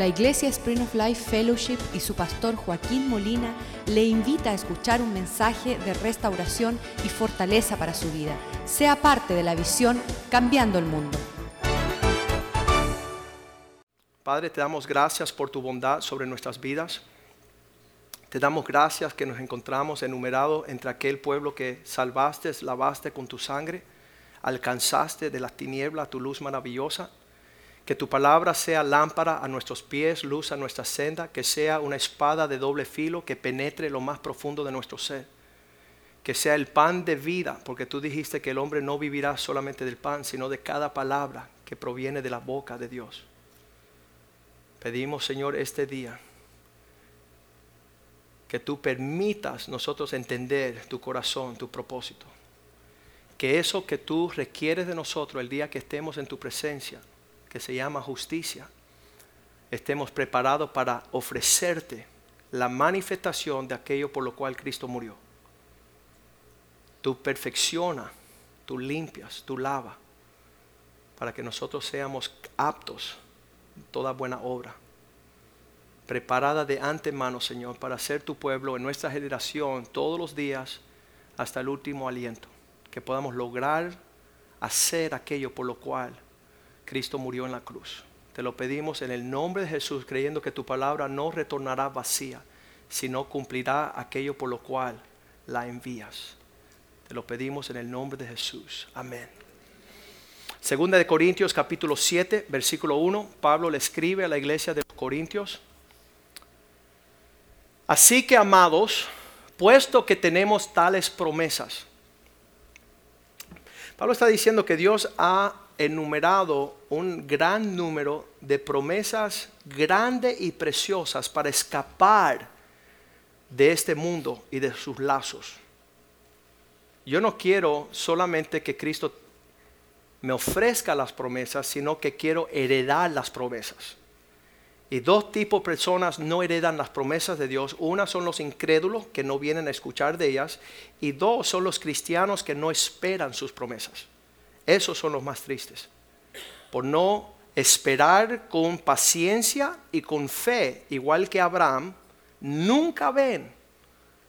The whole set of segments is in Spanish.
La Iglesia Spring of Life Fellowship y su pastor Joaquín Molina le invita a escuchar un mensaje de restauración y fortaleza para su vida. Sea parte de la visión Cambiando el Mundo. Padre, te damos gracias por tu bondad sobre nuestras vidas. Te damos gracias que nos encontramos enumerados entre aquel pueblo que salvaste, lavaste con tu sangre, alcanzaste de las tinieblas tu luz maravillosa. Que tu palabra sea lámpara a nuestros pies, luz a nuestra senda, que sea una espada de doble filo que penetre lo más profundo de nuestro ser. Que sea el pan de vida, porque tú dijiste que el hombre no vivirá solamente del pan, sino de cada palabra que proviene de la boca de Dios. Pedimos, Señor, este día que tú permitas nosotros entender tu corazón, tu propósito. Que eso que tú requieres de nosotros el día que estemos en tu presencia, que se llama justicia, estemos preparados para ofrecerte la manifestación de aquello por lo cual Cristo murió. Tú perfecciona, tú limpias, tú lava, para que nosotros seamos aptos toda buena obra preparada de antemano, Señor, para ser tu pueblo en nuestra generación todos los días hasta el último aliento. Que podamos lograr hacer aquello por lo cual Cristo murió en la cruz. Te lo pedimos en el nombre de Jesús, creyendo que tu palabra no retornará vacía, sino cumplirá aquello por lo cual la envías. Te lo pedimos en el nombre de Jesús. Amén. Segunda de Corintios capítulo 7, versículo 1, Pablo le escribe a la iglesia de los Corintios, Así que, amados, puesto que tenemos tales promesas, Pablo está diciendo que Dios ha enumerado un gran número de promesas grandes y preciosas para escapar de este mundo y de sus lazos. Yo no quiero solamente que Cristo me ofrezca las promesas, sino que quiero heredar las promesas. Y dos tipos de personas no heredan las promesas de Dios. Una son los incrédulos que no vienen a escuchar de ellas. Y dos son los cristianos que no esperan sus promesas. Esos son los más tristes. Por no esperar con paciencia y con fe, igual que Abraham, nunca ven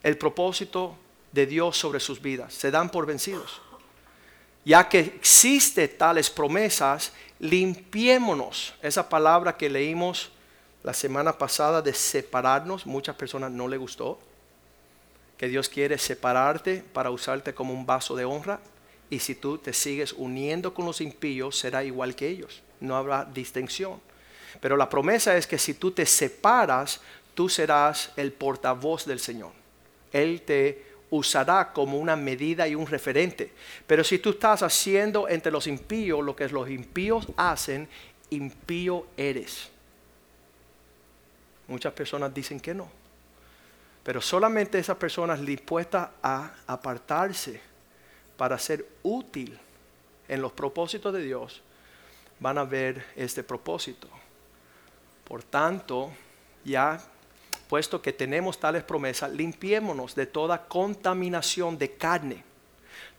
el propósito de Dios sobre sus vidas. Se dan por vencidos. Ya que existe tales promesas, limpiémonos. Esa palabra que leímos la semana pasada de separarnos, muchas personas no le gustó. Que Dios quiere separarte para usarte como un vaso de honra. Y si tú te sigues uniendo con los impíos, será igual que ellos. No habrá distinción. Pero la promesa es que si tú te separas, tú serás el portavoz del Señor. Él te usará como una medida y un referente. Pero si tú estás haciendo entre los impíos lo que los impíos hacen, impío eres. Muchas personas dicen que no. Pero solamente esas personas dispuestas a apartarse para ser útil en los propósitos de Dios van a ver este propósito. Por tanto, ya puesto que tenemos tales promesas, limpiémonos de toda contaminación de carne.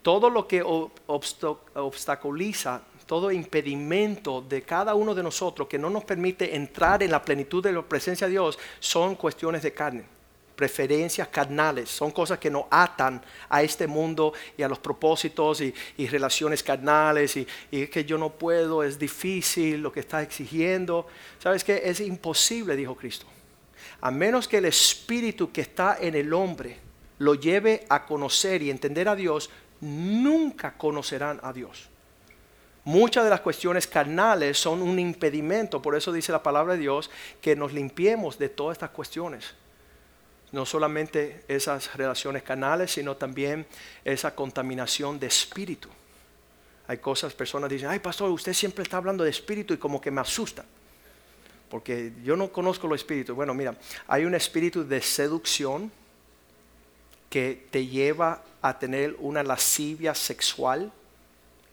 Todo lo que obstaculiza todo impedimento de cada uno de nosotros que no nos permite entrar en la plenitud de la presencia de Dios son cuestiones de carne, preferencias carnales, son cosas que nos atan a este mundo y a los propósitos y, relaciones carnales y, es que yo no puedo, es difícil lo que está exigiendo. ¿Sabes qué? Es imposible, dijo Cristo. A menos que el espíritu que está en el hombre lo lleve a conocer y entender a Dios, nunca conocerán a Dios. Muchas de las cuestiones carnales son un impedimento, por eso dice la palabra de Dios que nos limpiemos de todas estas cuestiones. No solamente esas relaciones carnales, sino también esa contaminación de espíritu. Hay cosas, personas dicen, ay pastor, usted siempre está hablando de espíritu y como que me asusta. Porque yo no conozco los espíritus. Bueno, mira, hay un espíritu de seducción que te lleva a tener una lascivia sexual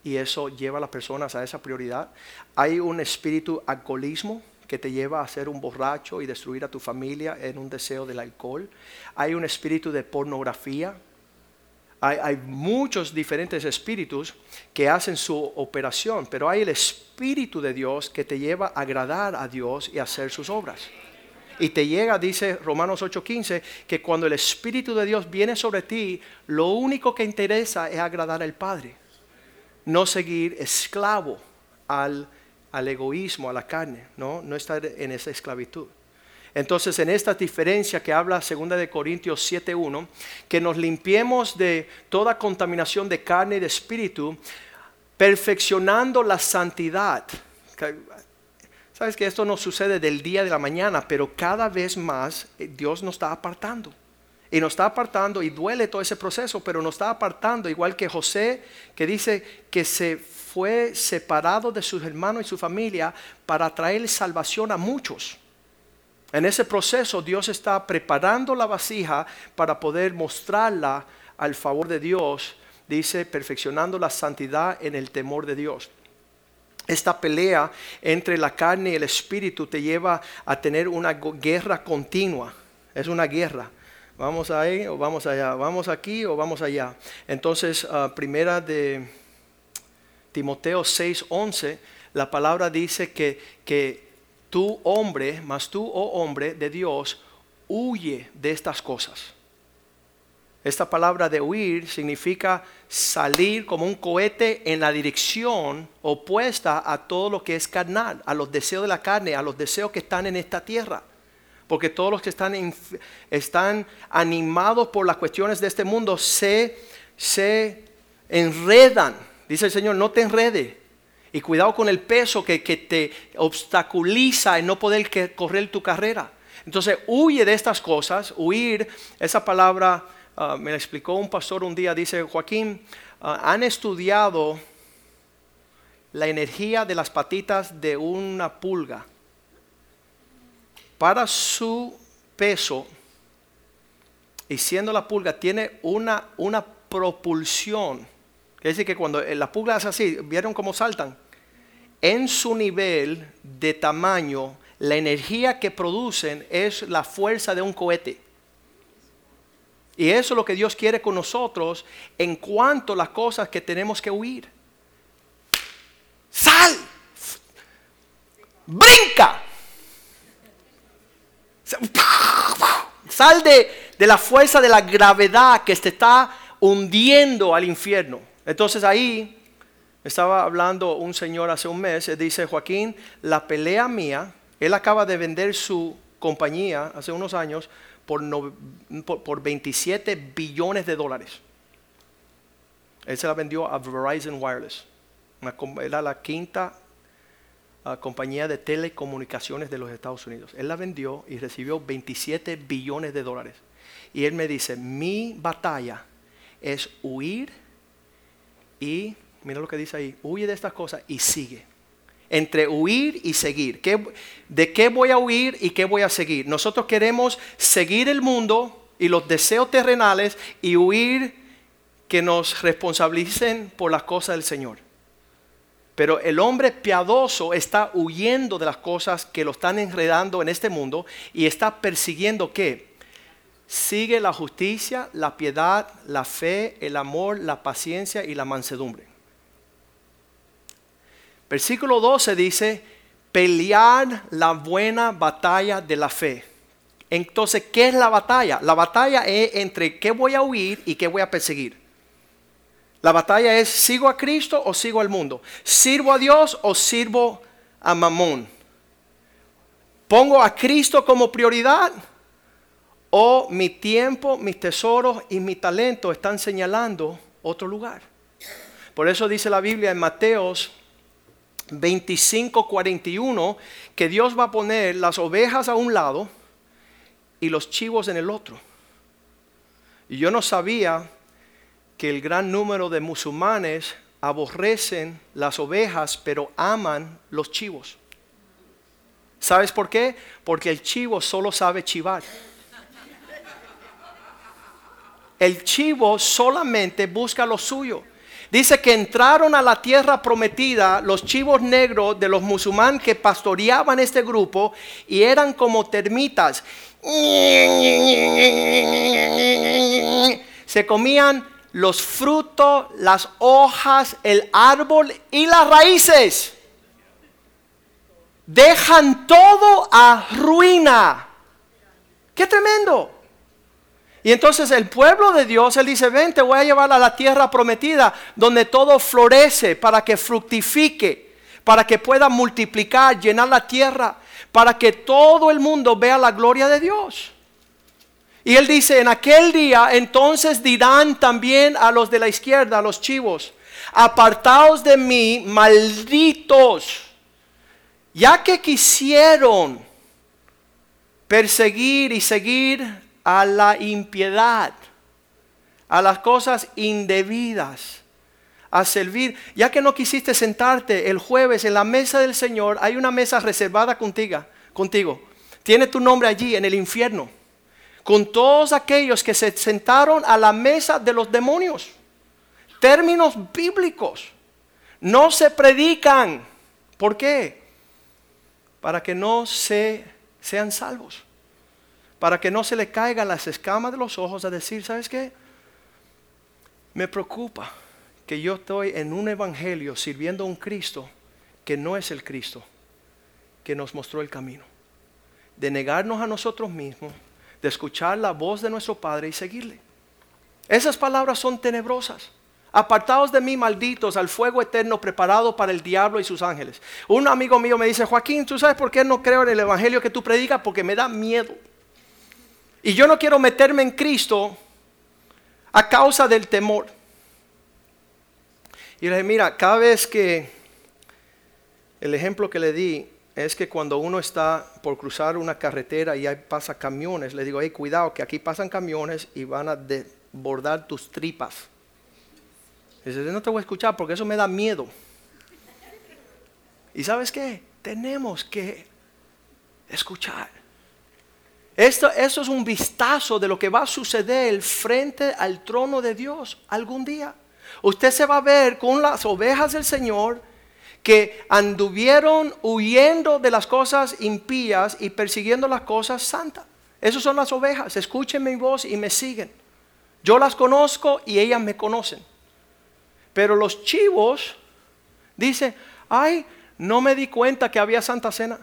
y eso lleva a las personas a esa prioridad. Hay un espíritu alcoholismo que te lleva a ser un borracho y destruir a tu familia en un deseo del alcohol. Hay un espíritu de pornografía. Hay, muchos diferentes espíritus que hacen su operación, pero hay el Espíritu de Dios que te lleva a agradar a Dios y hacer sus obras. Y te llega, dice Romanos 8:15, que cuando el Espíritu de Dios viene sobre ti, lo único que interesa es agradar al Padre, no seguir esclavo al, al egoísmo, a la carne, no, no estar en esa esclavitud. Entonces, en esta diferencia que habla 2 de Corintios 7:1, que nos limpiemos de toda contaminación de carne y de espíritu, perfeccionando la santidad. Sabes que esto no sucede del día de la mañana, pero cada vez más eh, Dios nos está apartando. Y nos está apartando y duele todo ese proceso, pero nos está apartando, igual que José, que dice que se fue separado de sus hermanos y su familia para traer salvación a muchos. En ese proceso Dios está preparando la vasija para poder mostrarla al favor de Dios, dice, perfeccionando la santidad en el temor de Dios. Esta pelea entre la carne y el espíritu te lleva a tener una guerra continua. Es una guerra. Vamos ahí o vamos allá. Vamos aquí o vamos allá. Entonces, ah, primera de Timoteo 6:11, la palabra dice que, que tú hombre, más tú, oh hombre de Dios, huye de estas cosas. Esta palabra de huir significa salir como un cohete en la dirección opuesta a todo lo que es carnal, a los deseos de la carne, a los deseos que están en esta tierra. Porque todos los que están, están animados por las cuestiones de este mundo se, se enredan. Dice el Señor, no te enrede. Y cuidado con el peso que, que te obstaculiza en no poder correr tu carrera. Entonces huye de estas cosas, huir, esa palabra Ah, me explicó un pastor un día, dice, Joaquín, ah, han estudiado la energía de las patitas de una pulga. Para su peso, y siendo la pulga, tiene una, una propulsión. Quiere decir que cuando la pulga es así, ¿vieron cómo saltan? En su nivel de tamaño, la energía que producen es la fuerza de un cohete. Y eso es lo que Dios quiere con nosotros en cuanto a las cosas que tenemos que huir. Sal. Brinca. Sal de, de la fuerza de la gravedad que te está hundiendo al infierno. Entonces ahí estaba hablando un señor hace un mes, dice Joaquín, la pelea mía, él acaba de vender su compañía hace unos años por, 27 billones de dólares. Él se la vendió a Verizon Wireless. era la quinta ah, compañía de telecomunicaciones de los Estados Unidos. Él la vendió y recibió 27 billones de dólares. Y él me dice, mi batalla es huir y, mira lo que dice ahí, huye de estas cosas y sigue entre huir y seguir. ¿De qué voy a huir y qué voy a seguir? Nosotros queremos seguir el mundo y los deseos terrenales y huir que nos responsabilicen por las cosas del Señor. Pero el hombre piadoso está huyendo de las cosas que lo están enredando en este mundo y está persiguiendo qué? Sigue la justicia, la piedad, la fe, el amor, la paciencia y la mansedumbre. Versículo 12 dice, pelear la buena batalla de la fe. Entonces, ¿qué es la batalla? La batalla es entre qué voy a huir y qué voy a perseguir. La batalla es, ¿sigo a Cristo o sigo al mundo? ¿Sirvo a Dios o sirvo a Mamón? ¿Pongo a Cristo como prioridad? ¿O mi tiempo, mis tesoros y mi talento están señalando otro lugar? Por eso dice la Biblia en Mateos 25:41 que Dios va a poner las ovejas a un lado y los chivos en el otro. Y yo no sabía que el gran número de musulmanes aborrecen las ovejas, pero aman los chivos. ¿Sabes por qué? Porque el chivo solo sabe chivar. El chivo solamente busca lo suyo. Dice que entraron a la tierra prometida los chivos negros de los musulmanes que pastoreaban este grupo y eran como termitas. Se comían los frutos, las hojas, el árbol y las raíces. Dejan todo a ruina. Qué tremendo. Y entonces el pueblo de Dios, Él dice, ven, te voy a llevar a la tierra prometida, donde todo florece para que fructifique, para que pueda multiplicar, llenar la tierra, para que todo el mundo vea la gloria de Dios. Y Él dice, en aquel día entonces dirán también a los de la izquierda, a los chivos, apartaos de mí, malditos, ya que quisieron perseguir y seguir a la impiedad, a las cosas indebidas, a servir. Ya que no quisiste sentarte el jueves en la mesa del Señor, hay una mesa reservada contigo, contigo. Tiene tu nombre allí en el infierno, con todos aquellos que se sentaron a la mesa de los demonios. Términos bíblicos. No se predican. ¿Por qué? Para que no se sean salvos para que no se le caigan las escamas de los ojos a decir, ¿sabes qué? Me preocupa que yo estoy en un evangelio sirviendo a un Cristo que no es el Cristo que nos mostró el camino. De negarnos a nosotros mismos, de escuchar la voz de nuestro Padre y seguirle. Esas palabras son tenebrosas. Apartados de mí, malditos, al fuego eterno preparado para el diablo y sus ángeles. Un amigo mío me dice, Joaquín, ¿tú sabes por qué no creo en el evangelio que tú predicas? Porque me da miedo. Y yo no quiero meterme en Cristo a causa del temor. Y le dije, mira, cada vez que el ejemplo que le di es que cuando uno está por cruzar una carretera y ahí pasa camiones, le digo, hey, cuidado, que aquí pasan camiones y van a desbordar tus tripas. Y dice, no te voy a escuchar porque eso me da miedo. ¿Y sabes qué? Tenemos que escuchar. Esto, es un vistazo de lo que va a suceder frente al trono de Dios algún día. Usted se va a ver con las ovejas del Señor que anduvieron huyendo de las cosas impías y persiguiendo las cosas santas. Esas son las ovejas. Escuchen mi voz y me siguen. Yo las conozco y ellas me conocen. Pero los chivos dicen, ay, no me di cuenta que había Santa Cena.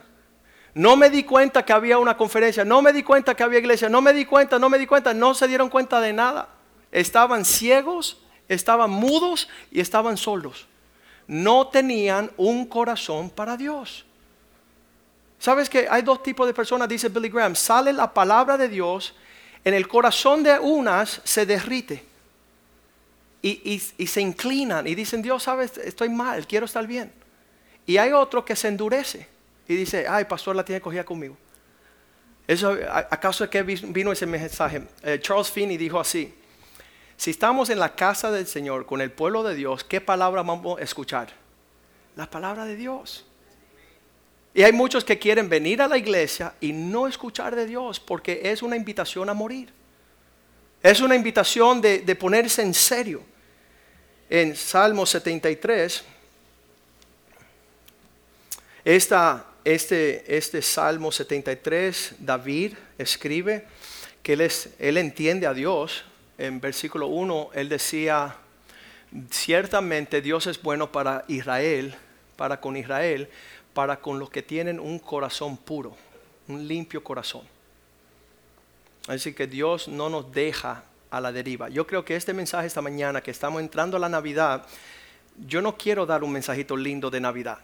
No me di cuenta que había una conferencia, no me di cuenta que había iglesia, no me di cuenta, no me di cuenta, no se dieron cuenta de nada. Estaban ciegos, estaban mudos y estaban solos. No tenían un corazón para Dios. ¿Sabes que hay dos tipos de personas? Dice Billy Graham. Sale la palabra de Dios, en el corazón de unas se derrite. Y, y se inclinan y dicen, Dios, sabes, estoy mal, quiero estar bien. Y hay otro que se endurece y dice, ay, pastor la tiene cogida conmigo. Eso, ¿Acaso es que vino ese mensaje? Eh, Charles Finney dijo así, si estamos en la casa del Señor con el pueblo de Dios, ¿qué palabra vamos a escuchar? La palabra de Dios. Y hay muchos que quieren venir a la iglesia y no escuchar de Dios porque es una invitación a morir. Es una invitación de, de ponerse en serio. En Salmo 73, esta este, este Salmo 73, David escribe que él, él entiende a Dios. En versículo 1, él decía, ciertamente Dios es bueno para Israel, para con Israel, para con los que tienen un corazón puro, un limpio corazón. Así que Dios no nos deja a la deriva. Yo creo que este mensaje esta mañana, que estamos entrando a la Navidad, yo no quiero dar un mensajito lindo de Navidad.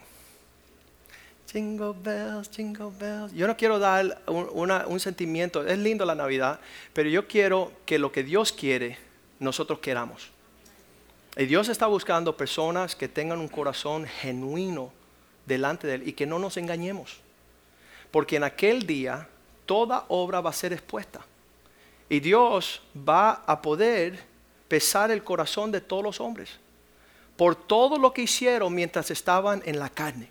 Jingle bells, jingle bells. Yo no quiero dar un, sentimiento, es lindo la Navidad, pero yo quiero que lo que Dios quiere, nosotros queramos. Y Dios está buscando personas que tengan un corazón genuino delante de Él y que no nos engañemos. Porque en aquel día toda obra va a ser expuesta. Y Dios va a poder pesar el corazón de todos los hombres por todo lo que hicieron mientras estaban en la carne.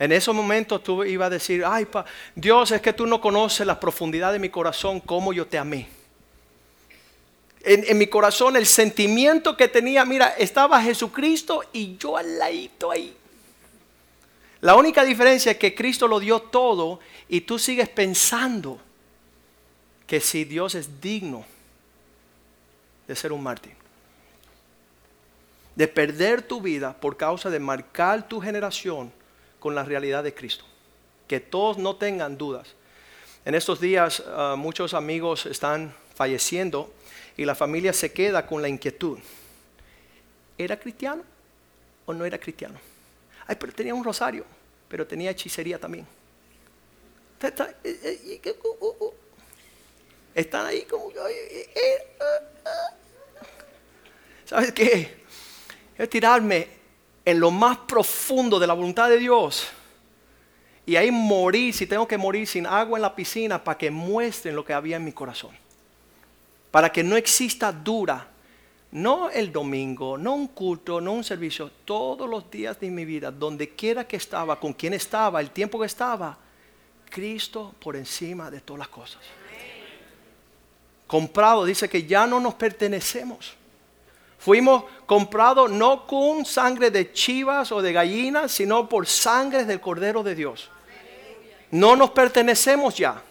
En ese momento tú ibas a decir, ay, Dios, es que tú no conoces la profundidad de mi corazón, cómo yo te amé. En, mi corazón el sentimiento que tenía, mira, estaba Jesucristo y yo al ladito ahí. La única diferencia es que Cristo lo dio todo y tú sigues pensando que si Dios es digno de ser un mártir. de perder tu vida por causa de marcar tu generación con la realidad de Cristo. Que todos no tengan dudas. En estos días ah, muchos amigos están falleciendo y la familia se queda con la inquietud. ¿Era cristiano o no era cristiano? Ay, pero tenía un rosario, pero tenía hechicería también. Están ahí como... ¿Sabes qué? Es tirarme en lo más profundo de la voluntad de Dios y ahí morir, si tengo que morir sin agua en la piscina, para que muestren lo que había en mi corazón. Para que no exista dura, no el domingo, no un culto, no un servicio, todos los días de mi vida, donde quiera que estaba, con quien estaba, el tiempo que estaba, Cristo por encima de todas las cosas. Comprado, dice que ya no nos pertenecemos. Fuimos comprados no con sangre de chivas o de gallinas, sino por sangre del Cordero de Dios. No nos pertenecemos ya.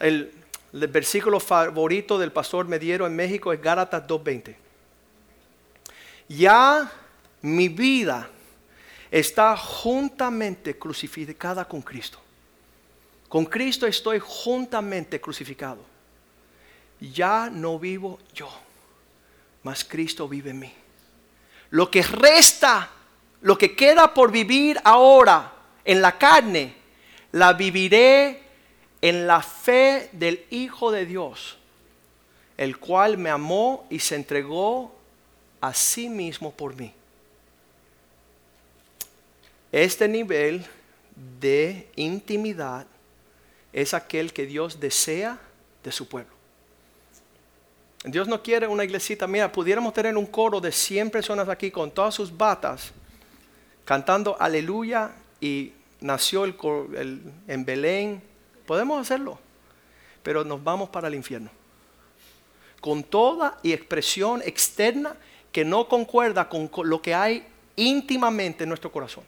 El, versículo favorito del pastor Mediero en México es Gálatas 2.20. Ya mi vida está juntamente crucificada con Cristo. Con Cristo estoy juntamente crucificado. Ya no vivo yo, mas Cristo vive en mí. Lo que resta, lo que queda por vivir ahora, en la carne, la viviré en la fe del Hijo de Dios, el cual me amó y se entregó a sí mismo por mí. Este nivel de intimidad es aquel que Dios desea de su pueblo. Dios no quiere una iglesita, mira, pudiéramos tener un coro de 100 personas aquí con todas sus batas, cantando aleluya y nació el, en Belén, podemos hacerlo, pero nos vamos para el infierno. Con toda y expresión externa que no concuerda con lo que hay íntimamente en nuestro corazón.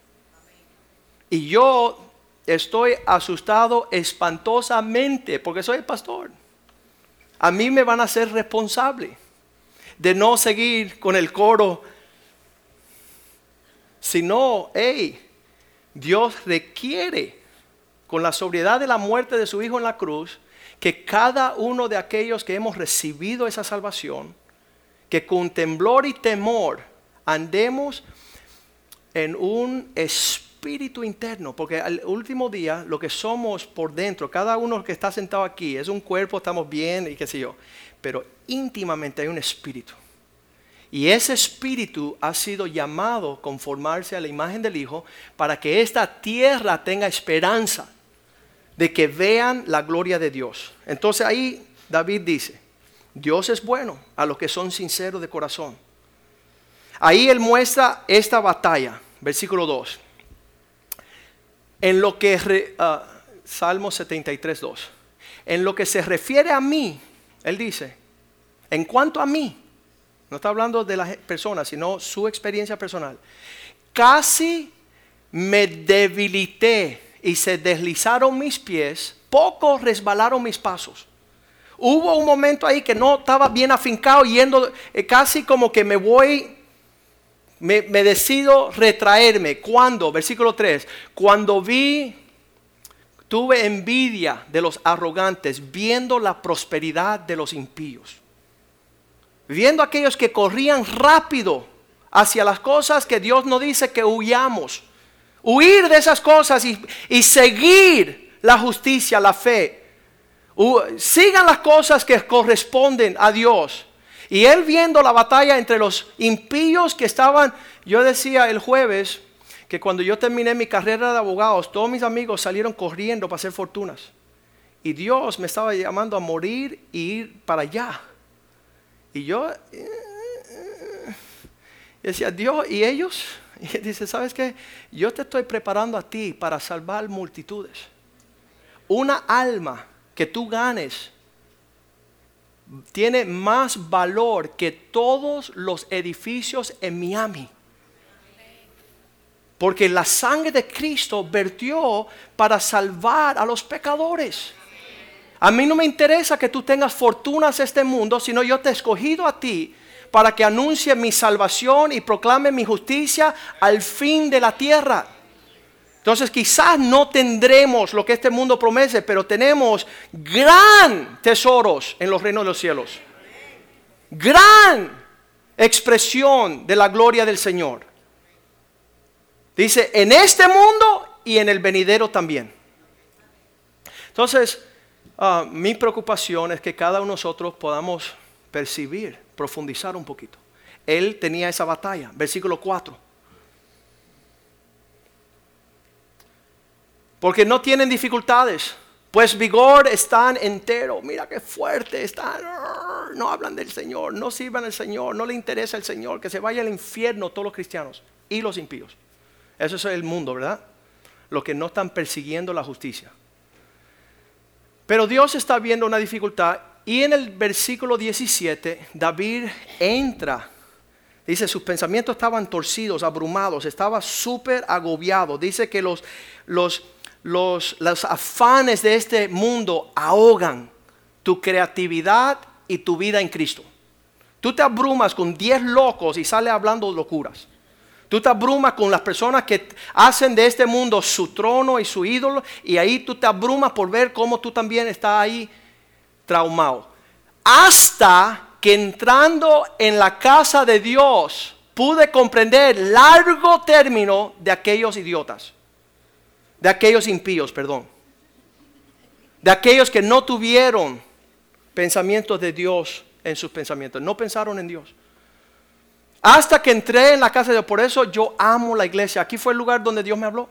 Y yo estoy asustado espantosamente porque soy el pastor. A mí me van a ser responsable de no seguir con el coro, sino, hey, Dios requiere, con la sobriedad de la muerte de su Hijo en la cruz, que cada uno de aquellos que hemos recibido esa salvación, que con temblor y temor andemos en un espíritu interno, porque al último día lo que somos por dentro, cada uno que está sentado aquí, es un cuerpo, estamos bien y qué sé yo, pero íntimamente hay un espíritu. Y ese espíritu ha sido llamado conformarse a la imagen del Hijo para que esta tierra tenga esperanza de que vean la gloria de Dios. Entonces ahí David dice, Dios es bueno a los que son sinceros de corazón. Ahí él muestra esta batalla, versículo 2. En lo que, uh, Salmo 73, 2. En lo que se refiere a mí, él dice, en cuanto a mí, no está hablando de las personas, sino su experiencia personal. Casi me debilité y se deslizaron mis pies, poco resbalaron mis pasos. Hubo un momento ahí que no estaba bien afincado, yendo eh, casi como que me voy, me, decido retraerme. ¿Cuándo? Versículo 3. Cuando vi, tuve envidia de los arrogantes, viendo la prosperidad de los impíos viendo aquellos que corrían rápido hacia las cosas que Dios nos dice que huyamos. Huir de esas cosas y, seguir la justicia, la fe. sigan las cosas que corresponden a Dios. Y él viendo la batalla entre los impíos que estaban, yo decía el jueves que cuando yo terminé mi carrera de abogados, todos mis amigos salieron corriendo para hacer fortunas. Y Dios me estaba llamando a morir y ir para allá. Y yo decía, Dios, ¿y ellos? Y dice, ¿sabes qué? Yo te estoy preparando a ti para salvar multitudes. Una alma que tú ganes tiene más valor que todos los edificios en Miami. Porque la sangre de Cristo vertió para salvar a los pecadores. A mí no me interesa que tú tengas fortunas en este mundo, sino yo te he escogido a ti para que anuncie mi salvación y proclame mi justicia al fin de la tierra. Entonces quizás no tendremos lo que este mundo promete, pero tenemos gran tesoros en los reinos de los cielos. Gran expresión de la gloria del Señor. Dice, en este mundo y en el venidero también. Entonces, ah, mi preocupación es que cada uno de nosotros podamos percibir, profundizar un poquito. Él tenía esa batalla, versículo 4. Porque no tienen dificultades, pues vigor están entero. Mira qué fuerte están. No hablan del Señor, no sirvan al Señor, no le interesa el Señor. Que se vaya al infierno todos los cristianos y los impíos. Eso es el mundo, ¿verdad? Los que no están persiguiendo la justicia. Pero Dios está viendo una dificultad y en el versículo 17 David entra. Dice, sus pensamientos estaban torcidos, abrumados, estaba súper agobiado. Dice que los, los, los, afanes de este mundo ahogan tu creatividad y tu vida en Cristo. Tú te abrumas con 10 locos y sales hablando locuras. Tú te abrumas con las personas que hacen de este mundo su trono y su ídolo y ahí tú te abrumas por ver cómo tú también estás ahí traumado. Hasta que entrando en la casa de Dios pude comprender largo término de aquellos idiotas, de aquellos impíos, perdón, de aquellos que no tuvieron pensamientos de Dios en sus pensamientos, no pensaron en Dios. Hasta que entré en la casa de Dios. Por eso yo amo la iglesia. Aquí fue el lugar donde Dios me habló.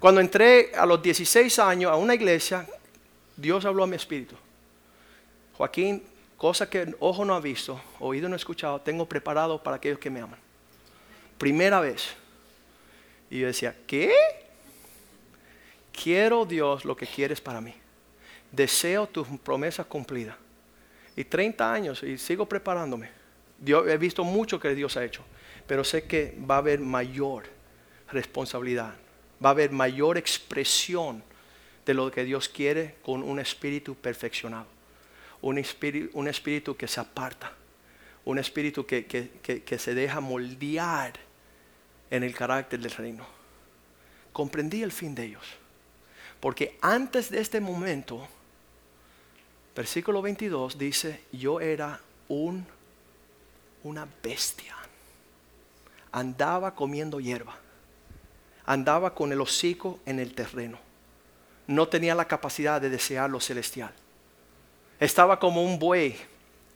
Cuando entré a los 16 años a una iglesia, Dios habló a mi espíritu. Joaquín, cosa que ojo no ha visto, oído no ha escuchado, tengo preparado para aquellos que me aman. Primera vez. Y yo decía, ¿qué? Quiero Dios lo que quieres para mí. Deseo tus promesas cumplidas. Y 30 años y sigo preparándome he visto mucho que Dios ha hecho, pero sé que va a haber mayor responsabilidad, va a haber mayor expresión de lo que Dios quiere con un espíritu perfeccionado, un espíritu, que se aparta, un espíritu que, que se deja moldear en el carácter del reino. Comprendí el fin de ellos, porque antes de este momento, versículo 22 dice, yo era un una bestia. Andaba comiendo hierba. Andaba con el hocico en el terreno. No tenía la capacidad de desear lo celestial. Estaba como un buey.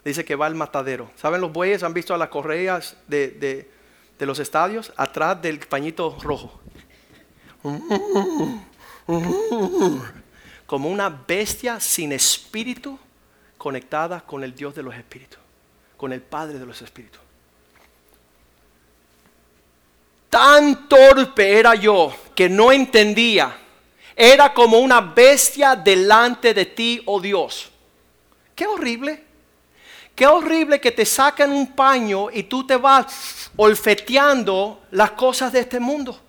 Dice que va al matadero. ¿Saben los bueyes? ¿Han visto a las correas de, de, de los estadios? Atrás del pañito rojo. Como una bestia sin espíritu conectada con el Dios de los espíritus con el Padre de los Espíritus. Tan torpe era yo que no entendía. Era como una bestia delante de ti, oh Dios. Qué horrible. Qué horrible que te sacan un paño y tú te vas olfeteando las cosas de este mundo.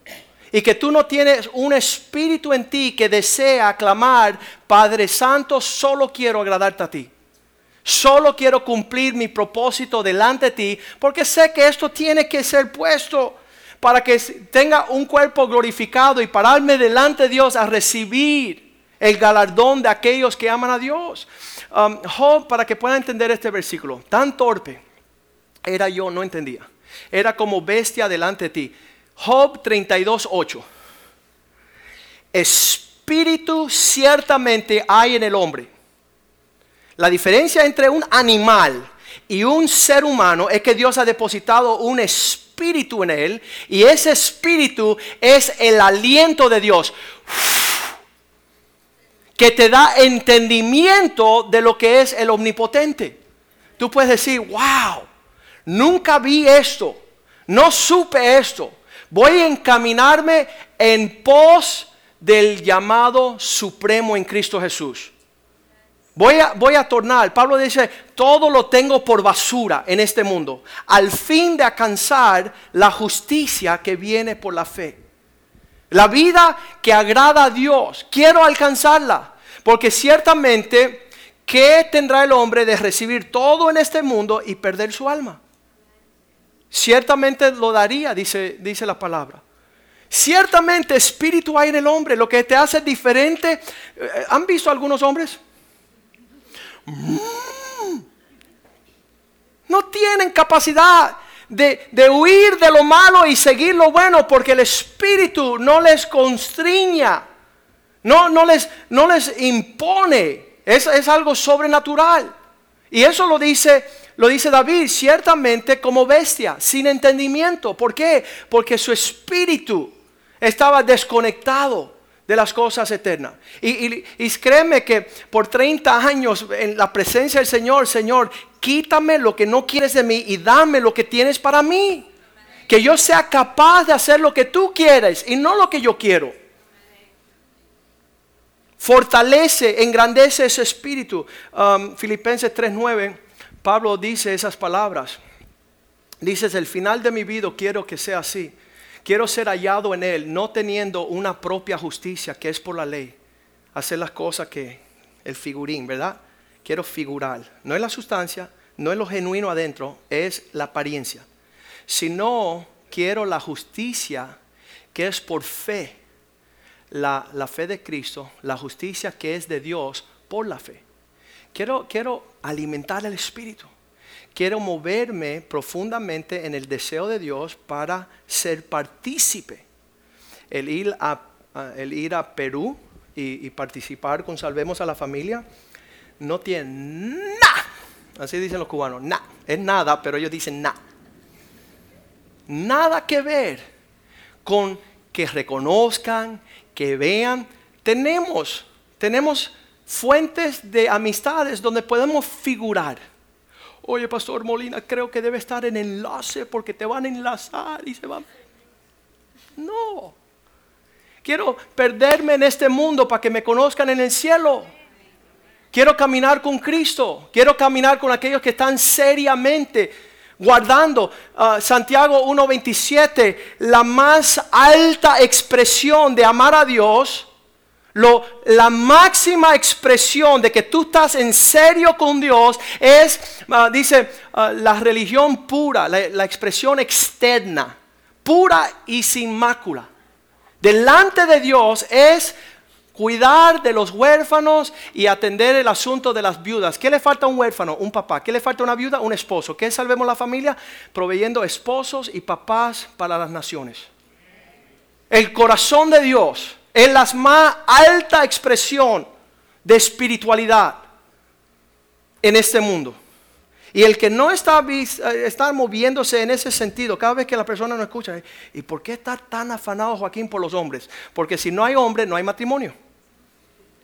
Y que tú no tienes un espíritu en ti que desea clamar, Padre Santo, solo quiero agradarte a ti. Solo quiero cumplir mi propósito delante de ti porque sé que esto tiene que ser puesto para que tenga un cuerpo glorificado y pararme delante de Dios a recibir el galardón de aquellos que aman a Dios. Um, Job, para que pueda entender este versículo, tan torpe era yo, no entendía. Era como bestia delante de ti. Job 32.8. Espíritu ciertamente hay en el hombre la diferencia entre un animal y un ser humano es que Dios ha depositado un espíritu en él y ese espíritu es el aliento de Dios que te da entendimiento de lo que es el omnipotente. Tú puedes decir, wow, nunca vi esto, no supe esto, voy a encaminarme en pos del llamado supremo en Cristo Jesús. Voy a, voy a tornar, Pablo dice, todo lo tengo por basura en este mundo, al fin de alcanzar la justicia que viene por la fe. La vida que agrada a Dios, quiero alcanzarla, porque ciertamente, ¿qué tendrá el hombre de recibir todo en este mundo y perder su alma? Ciertamente lo daría, dice, dice la palabra. Ciertamente espíritu hay en el hombre, lo que te hace diferente. Eh, ¿Han visto algunos hombres? No tienen capacidad de, huir de lo malo y seguir lo bueno porque el espíritu no les constriña, no, no, les, no les impone. Es, es algo sobrenatural. Y eso lo dice, lo dice David, ciertamente como bestia, sin entendimiento. ¿Por qué? Porque su espíritu estaba desconectado de las cosas eternas. Y, créeme que por 30 años en la presencia del Señor, Señor, quítame lo que no quieres de mí y dame lo que tienes para mí. Que yo sea capaz de hacer lo que tú quieres y no lo que yo quiero. Fortalece, engrandece ese espíritu. Um, Filipenses 3:9, Pablo dice esas palabras. Dices, el final de mi vida quiero que sea así Quiero ser hallado en Él, no teniendo una propia justicia que es por la ley. Hacer las cosas que el figurín, ¿verdad? Quiero figurar. No es la sustancia, no es lo genuino adentro, es la apariencia. Sino quiero la justicia que es por fe. La, la, fe de Cristo, la justicia que es de Dios por la fe. Quiero, quiero alimentar el Espíritu quiero moverme profundamente en el deseo de Dios para ser partícipe. El ir a, el ir a Perú y, participar con Salvemos a la Familia no tiene nada, así dicen los cubanos, nada, es nada, pero ellos dicen nada. Nada que ver con que reconozcan, que vean. Tenemos, tenemos fuentes de amistades donde podemos figurar Oye, Pastor Molina, creo que debe estar en enlace porque te van a enlazar y se van. No. Quiero perderme en este mundo para que me conozcan en el cielo. Quiero caminar con Cristo. Quiero caminar con aquellos que están seriamente guardando. Uh, Santiago 1.27, la más alta expresión de amar a Dios lo, la máxima expresión de que tú estás en serio con Dios es, ah, dice, ah, la religión pura, la, la, expresión externa, pura y sin mácula. Delante de Dios es cuidar de los huérfanos y atender el asunto de las viudas. ¿Qué le falta a un huérfano? Un papá. ¿Qué le falta a una viuda? Un esposo. ¿Qué salvemos la familia? Proveyendo esposos y papás para las naciones. El corazón de Dios es la más alta expresión de espiritualidad en este mundo. Y el que no está, eh, está, moviéndose en ese sentido, cada vez que la persona no escucha, ¿y por qué está tan afanado Joaquín por los hombres? Porque si no hay hombre, no hay matrimonio.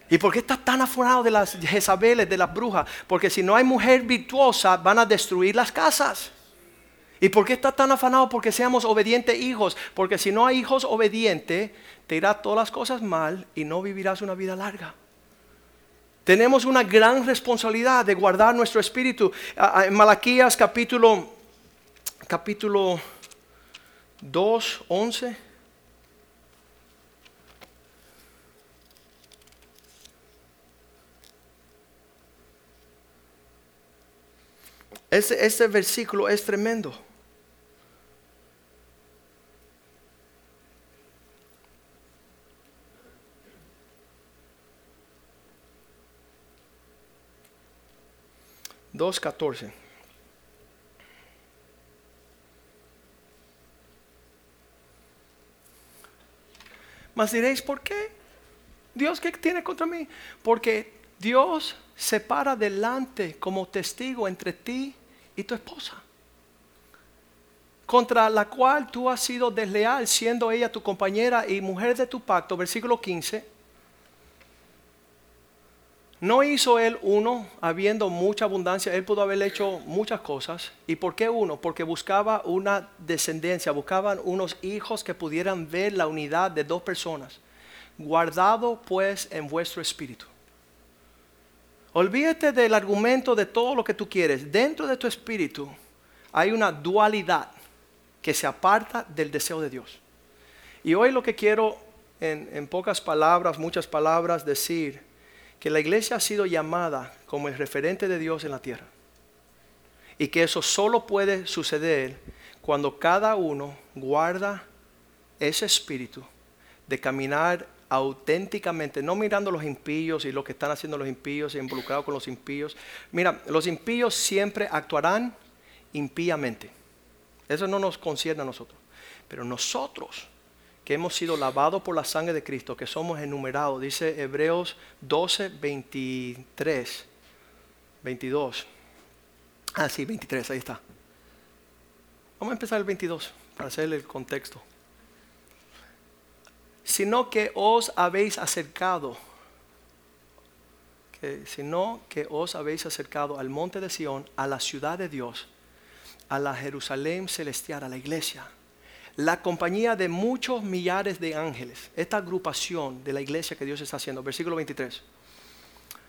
¿Y por qué está tan afanado de las Jezabeles, de las brujas? Porque si no hay mujer virtuosa, van a destruir las casas. ¿Y por qué está tan afanado? Porque seamos obedientes hijos. Porque si no hay hijos obedientes, te irá todas las cosas mal y no vivirás una vida larga. Tenemos una gran responsabilidad de guardar nuestro espíritu. En Malaquías capítulo, capítulo 2, 11. Ese, ese versículo es tremendo. 2.14. Mas diréis, ¿por qué? Dios, ¿qué tiene contra mí? Porque Dios se para delante como testigo entre ti y tu esposa, contra la cual tú has sido desleal, siendo ella tu compañera y mujer de tu pacto, versículo 15 no hizo él uno, habiendo mucha abundancia, él pudo haber hecho muchas cosas. ¿Y por qué uno? Porque buscaba una descendencia, buscaban unos hijos que pudieran ver la unidad de dos personas. Guardado pues en vuestro espíritu. Olvídate del argumento de todo lo que tú quieres. Dentro de tu espíritu hay una dualidad que se aparta del deseo de Dios. Y hoy lo que quiero en, en pocas palabras, muchas palabras, decir que la iglesia ha sido llamada como el referente de Dios en la tierra. Y que eso solo puede suceder cuando cada uno guarda ese espíritu de caminar auténticamente, no mirando los impíos y lo que están haciendo los impíos involucrados con los impíos. Mira, los impíos siempre actuarán impíamente. Eso no nos concierne a nosotros. Pero nosotros, que hemos sido lavados por la sangre de Cristo, que somos enumerados, dice Hebreos 12, 23, 22. Ah, sí, 23, ahí está. Vamos a empezar el 22 para hacerle el contexto sino que os habéis acercado, que, sino que os habéis acercado al monte de Sión, a la ciudad de Dios, a la Jerusalén celestial, a la iglesia, la compañía de muchos millares de ángeles, esta agrupación de la iglesia que Dios está haciendo, versículo 23,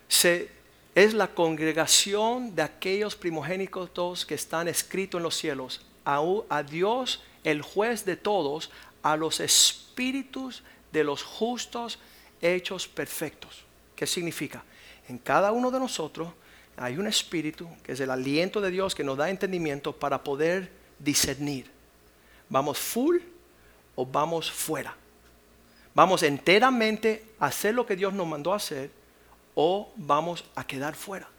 se, es la congregación de aquellos primogénitos que están escritos en los cielos, a Dios, el juez de todos, a los espíritus de los justos hechos perfectos. ¿Qué significa? En cada uno de nosotros hay un espíritu que es el aliento de Dios que nos da entendimiento para poder discernir. ¿Vamos full o vamos fuera? ¿Vamos enteramente a hacer lo que Dios nos mandó a hacer o vamos a quedar fuera?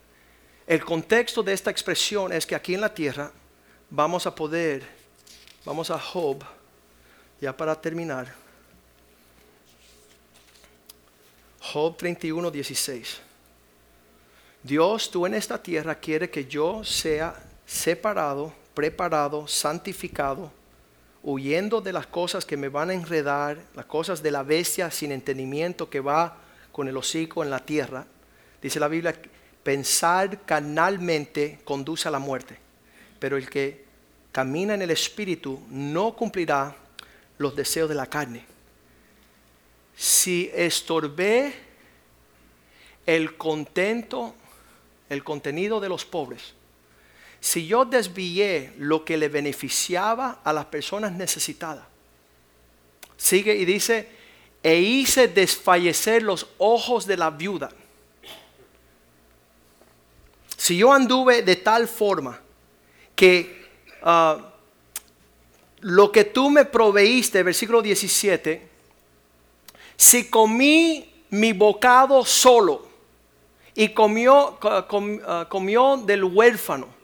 El contexto de esta expresión es que aquí en la tierra vamos a poder, vamos a Job, ya para terminar, Job 31, 16. Dios, tú en esta tierra quiere que yo sea separado, preparado, santificado, huyendo de las cosas que me van a enredar, las cosas de la bestia sin entendimiento que va con el hocico en la tierra. Dice la Biblia, pensar carnalmente conduce a la muerte, pero el que camina en el Espíritu no cumplirá los deseos de la carne si estorbé el contento, el contenido de los pobres, si yo desvié lo que le beneficiaba a las personas necesitadas, sigue y dice, e hice desfallecer los ojos de la viuda. Si yo anduve de tal forma que ah, lo que tú me proveíste, versículo 17, si comí mi bocado solo y comió, ah, comió del huérfano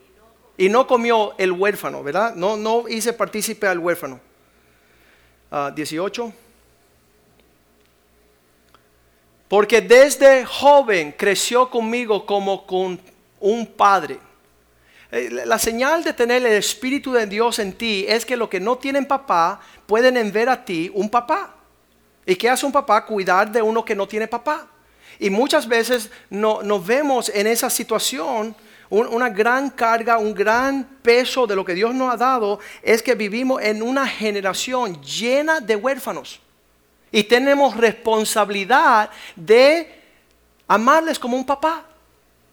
y no comió el huérfano, ¿verdad? No, no hice partícipe al huérfano. 18. Ah, Porque desde joven creció conmigo como con un padre. Eh, la señal de tener el Espíritu de Dios en ti es que los que no tienen papá pueden ver a ti un papá. ¿Y qué hace un papá? Cuidar de uno que no tiene papá. Y muchas veces no, nos vemos en esa situación, una gran carga, un gran peso de lo que Dios nos ha dado, es que vivimos en una generación llena de huérfanos. Y tenemos responsabilidad de amarles como un papá.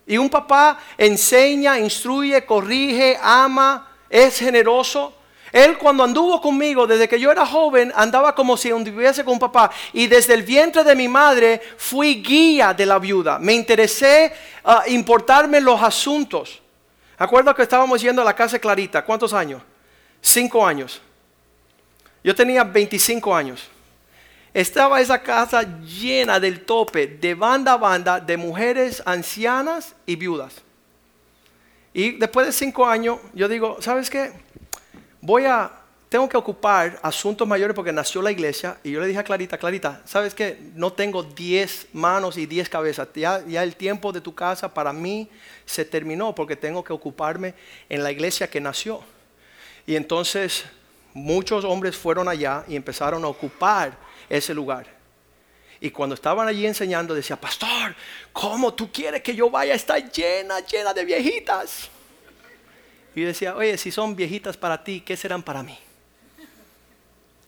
Y un papá enseña, instruye, corrige, ama, es generoso. Él cuando anduvo conmigo, desde que yo era joven, andaba como si anduviese con papá. Y desde el vientre de mi madre fui guía de la viuda. Me interesé a importarme los asuntos. Acuerdo que estábamos yendo a la casa Clarita. ¿Cuántos años? Cinco años. Yo tenía 25 años. Estaba esa casa llena del tope, de banda a banda, de mujeres ancianas y viudas. Y después de cinco años, yo digo, ¿sabes qué? Voy a, tengo que ocupar asuntos mayores porque nació la iglesia y yo le dije a Clarita, Clarita, ¿sabes qué? No tengo 10 manos y 10 cabezas. Ya, el tiempo de tu casa para mí se terminó porque tengo que ocuparme en la iglesia que nació. Y entonces muchos hombres fueron allá y empezaron a ocupar ese lugar. Y cuando estaban allí enseñando, decía, pastor, ¿cómo tú quieres que yo vaya? Está llena, llena de viejitas. Y yo decía, oye, si son viejitas para ti, ¿qué serán para mí?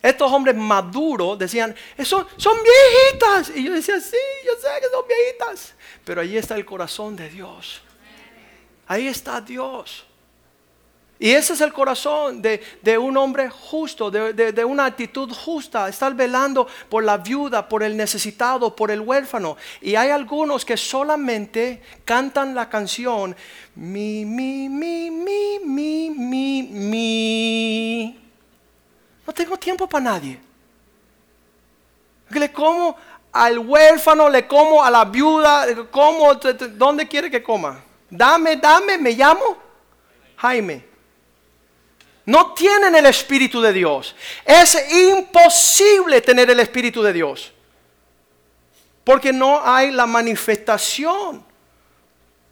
Estos hombres maduros decían, son, son viejitas. Y yo decía, sí, yo sé que son viejitas. Pero ahí está el corazón de Dios. Ahí está Dios. Y ese es el corazón de, un hombre justo, de, de, una actitud justa, estar velando por la viuda, por el necesitado, por el huérfano. Y hay algunos que solamente cantan la canción, mi, mi, mi, mi, mi, mi, mi. No tengo tiempo para nadie. Le como al huérfano, le como a la viuda, como, ¿dónde quiere que coma? Dame, dame, me llamo Jaime. No tienen el Espíritu de Dios. Es imposible tener el Espíritu de Dios. Porque no hay la manifestación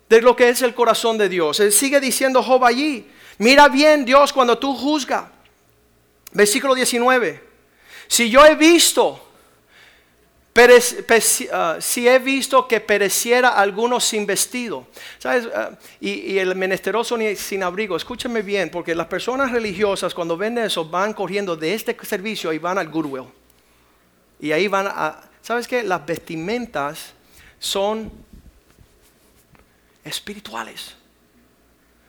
de lo que es el corazón de Dios. Él sigue diciendo Job allí. Mira bien Dios cuando tú juzgas. Versículo 19. Si yo he visto Ah, si he visto que pereciera alguno sin vestido, ¿sabes? Ah, y, el menesteroso sin abrigo, escúchame bien, porque las personas religiosas cuando ven eso van corriendo de este servicio y van al Goodwill. Y ahí van a, ¿sabes qué? Las vestimentas son espirituales.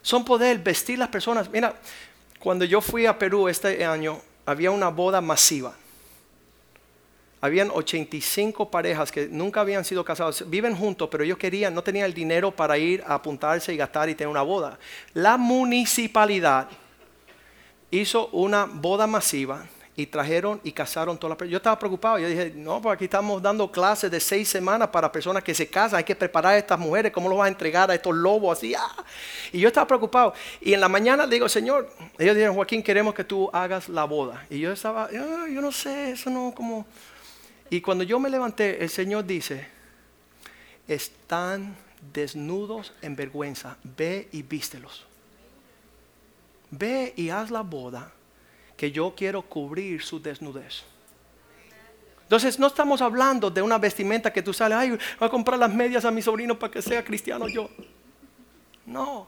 Son poder vestir las personas. Mira, cuando yo fui a Perú este año, había una boda masiva habían 85 parejas que nunca habían sido casados, viven juntos, pero ellos querían, no tenían el dinero para ir a apuntarse y gastar y tener una boda. La municipalidad hizo una boda masiva y trajeron y casaron todas las personas. Yo estaba preocupado, yo dije, no, pues aquí estamos dando clases de seis semanas para personas que se casan, hay que preparar a estas mujeres, ¿cómo los vas a entregar a estos lobos así? Ah. Y yo estaba preocupado. Y en la mañana le digo, Señor, ellos dijeron, Joaquín, queremos que tú hagas la boda. Y yo estaba, ah, yo no sé, eso no como... Y cuando yo me levanté, el Señor dice, están desnudos en vergüenza, ve y vístelos. Ve y haz la boda, que yo quiero cubrir su desnudez. Entonces no estamos hablando de una vestimenta que tú sales, ay, voy a comprar las medias a mi sobrino para que sea cristiano yo. No,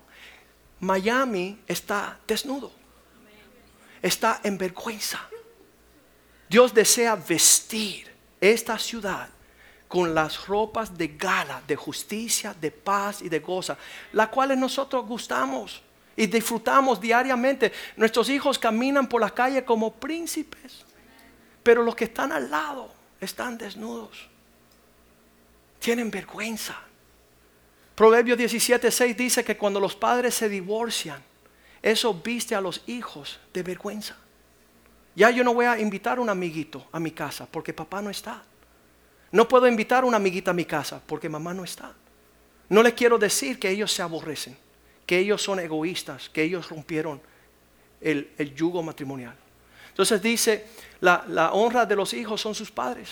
Miami está desnudo, está en vergüenza. Dios desea vestir esta ciudad con las ropas de gala, de justicia, de paz y de goza, las cuales nosotros gustamos y disfrutamos diariamente. Nuestros hijos caminan por la calle como príncipes, pero los que están al lado están desnudos, tienen vergüenza. Proverbios 17:6 dice que cuando los padres se divorcian, eso viste a los hijos de vergüenza. Ya yo no voy a invitar un amiguito a mi casa porque papá no está. No puedo invitar a una amiguita a mi casa porque mamá no está. No les quiero decir que ellos se aborrecen, que ellos son egoístas, que ellos rompieron el, yugo matrimonial. Entonces dice, la, la honra de los hijos son sus padres.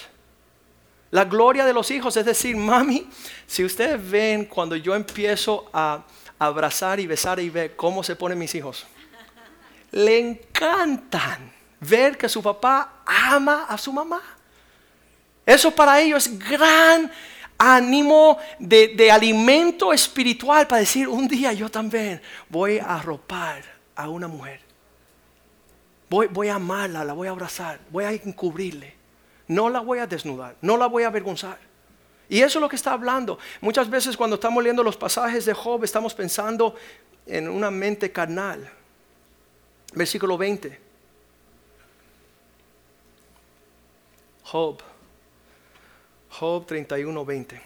La gloria de los hijos, es decir, mami, si ustedes ven cuando yo empiezo a abrazar y besar y ver cómo se ponen mis hijos, le encantan ver que su papá ama a su mamá. Eso para ellos es gran ánimo de, alimento espiritual para decir, un día yo también voy a arropar a una mujer. Voy, voy a amarla, la voy a abrazar, voy a encubrirle. No la voy a desnudar, no la voy a avergonzar. Y eso es lo que está hablando. Muchas veces cuando estamos leyendo los pasajes de Job estamos pensando en una mente carnal. Versículo 20. Job, Job 31, 20.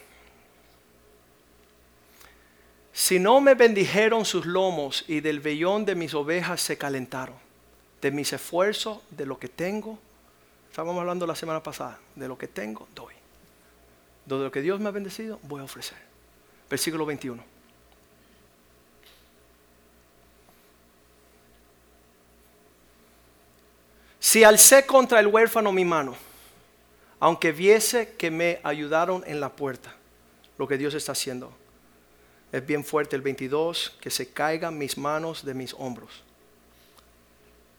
Si no me bendijeron sus lomos y del vellón de mis ovejas se calentaron, de mis esfuerzos, de lo que tengo, estábamos hablando la semana pasada, de lo que tengo, doy. De lo que Dios me ha bendecido, voy a ofrecer. Versículo 21. Si alcé contra el huérfano mi mano, aunque viese que me ayudaron en la puerta, lo que Dios está haciendo. Es bien fuerte el 22, que se caigan mis manos de mis hombros.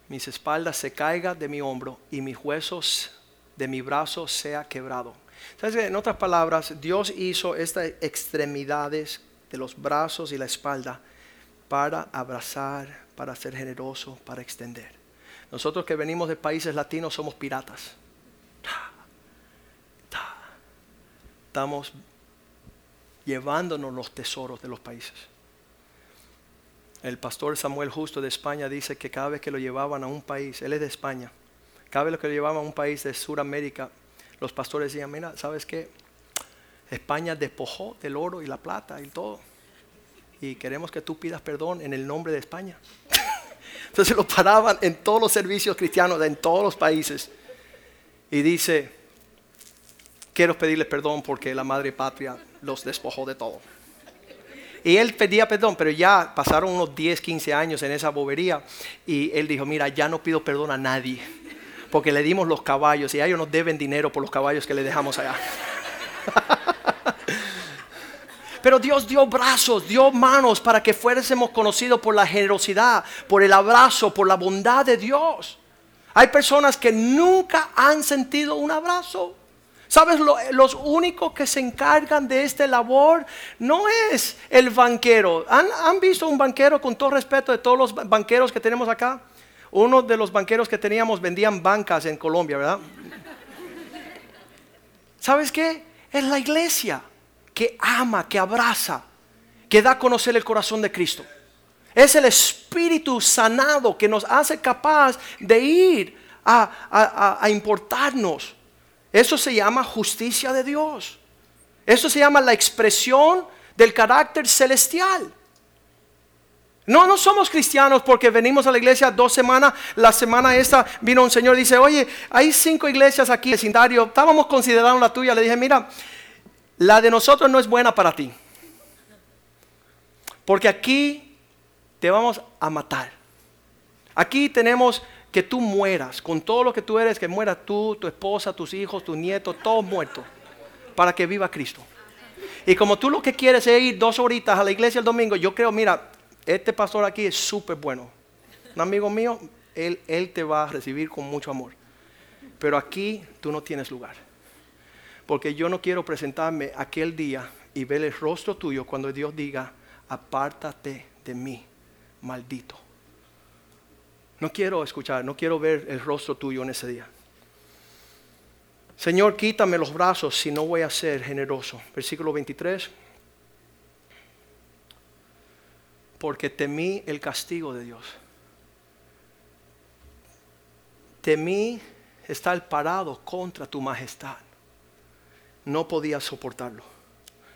Mis espaldas se caigan de mi hombro y mis huesos de mi brazo sea quebrado. En otras palabras, Dios hizo estas extremidades de los brazos y la espalda para abrazar, para ser generoso, para extender. Nosotros que venimos de países latinos somos piratas estamos llevándonos los tesoros de los países. El pastor Samuel Justo de España dice que cada vez que lo llevaban a un país, él es de España, cada vez que lo llevaban a un país de Sudamérica, los pastores decían, mira, ¿sabes qué? España despojó del oro y la plata y todo. Y queremos que tú pidas perdón en el nombre de España. Entonces lo paraban en todos los servicios cristianos, en todos los países. Y dice, quiero pedirles perdón porque la madre patria los despojó de todo. Y él pedía perdón, pero ya pasaron unos 10, 15 años en esa bobería. Y él dijo, mira, ya no pido perdón a nadie. Porque le dimos los caballos y ellos nos deben dinero por los caballos que le dejamos allá. Pero Dios dio brazos, dio manos para que fuésemos conocidos por la generosidad, por el abrazo, por la bondad de Dios. Hay personas que nunca han sentido un abrazo. ¿Sabes? los únicos que se encargan de esta labor no es el banquero. ¿Han, visto un banquero con todo respeto de todos los banqueros que tenemos acá? Uno de los banqueros que teníamos vendían bancas en Colombia, ¿verdad? ¿Sabes qué? Es la iglesia que ama, que abraza, que da a conocer el corazón de Cristo. Es el Espíritu sanado que nos hace capaz de ir a, a importarnos eso se llama justicia de Dios. Eso se llama la expresión del carácter celestial. No, no somos cristianos porque venimos a la iglesia dos semanas. La semana esta vino un señor y dice, oye, hay cinco iglesias aquí vecindario. Estábamos considerando la tuya. Le dije, mira, la de nosotros no es buena para ti. Porque aquí te vamos a matar. Aquí tenemos que tú mueras, con todo lo que tú eres, que muera tú, tu esposa, tus hijos, tus nietos, todos muertos, para que viva Cristo. Y como tú lo que quieres es ir dos horitas a la iglesia el domingo, yo creo, mira, este pastor aquí es súper bueno. Un amigo mío, él, él te va a recibir con mucho amor. Pero aquí tú no tienes lugar. Porque yo no quiero presentarme aquel día y ver el rostro tuyo cuando Dios diga, apártate de mí, maldito. No quiero escuchar, no quiero ver el rostro tuyo en ese día. Señor, quítame los brazos si no voy a ser generoso. Versículo 23. Porque temí el castigo de Dios. Temí estar parado contra tu majestad. No podía soportarlo.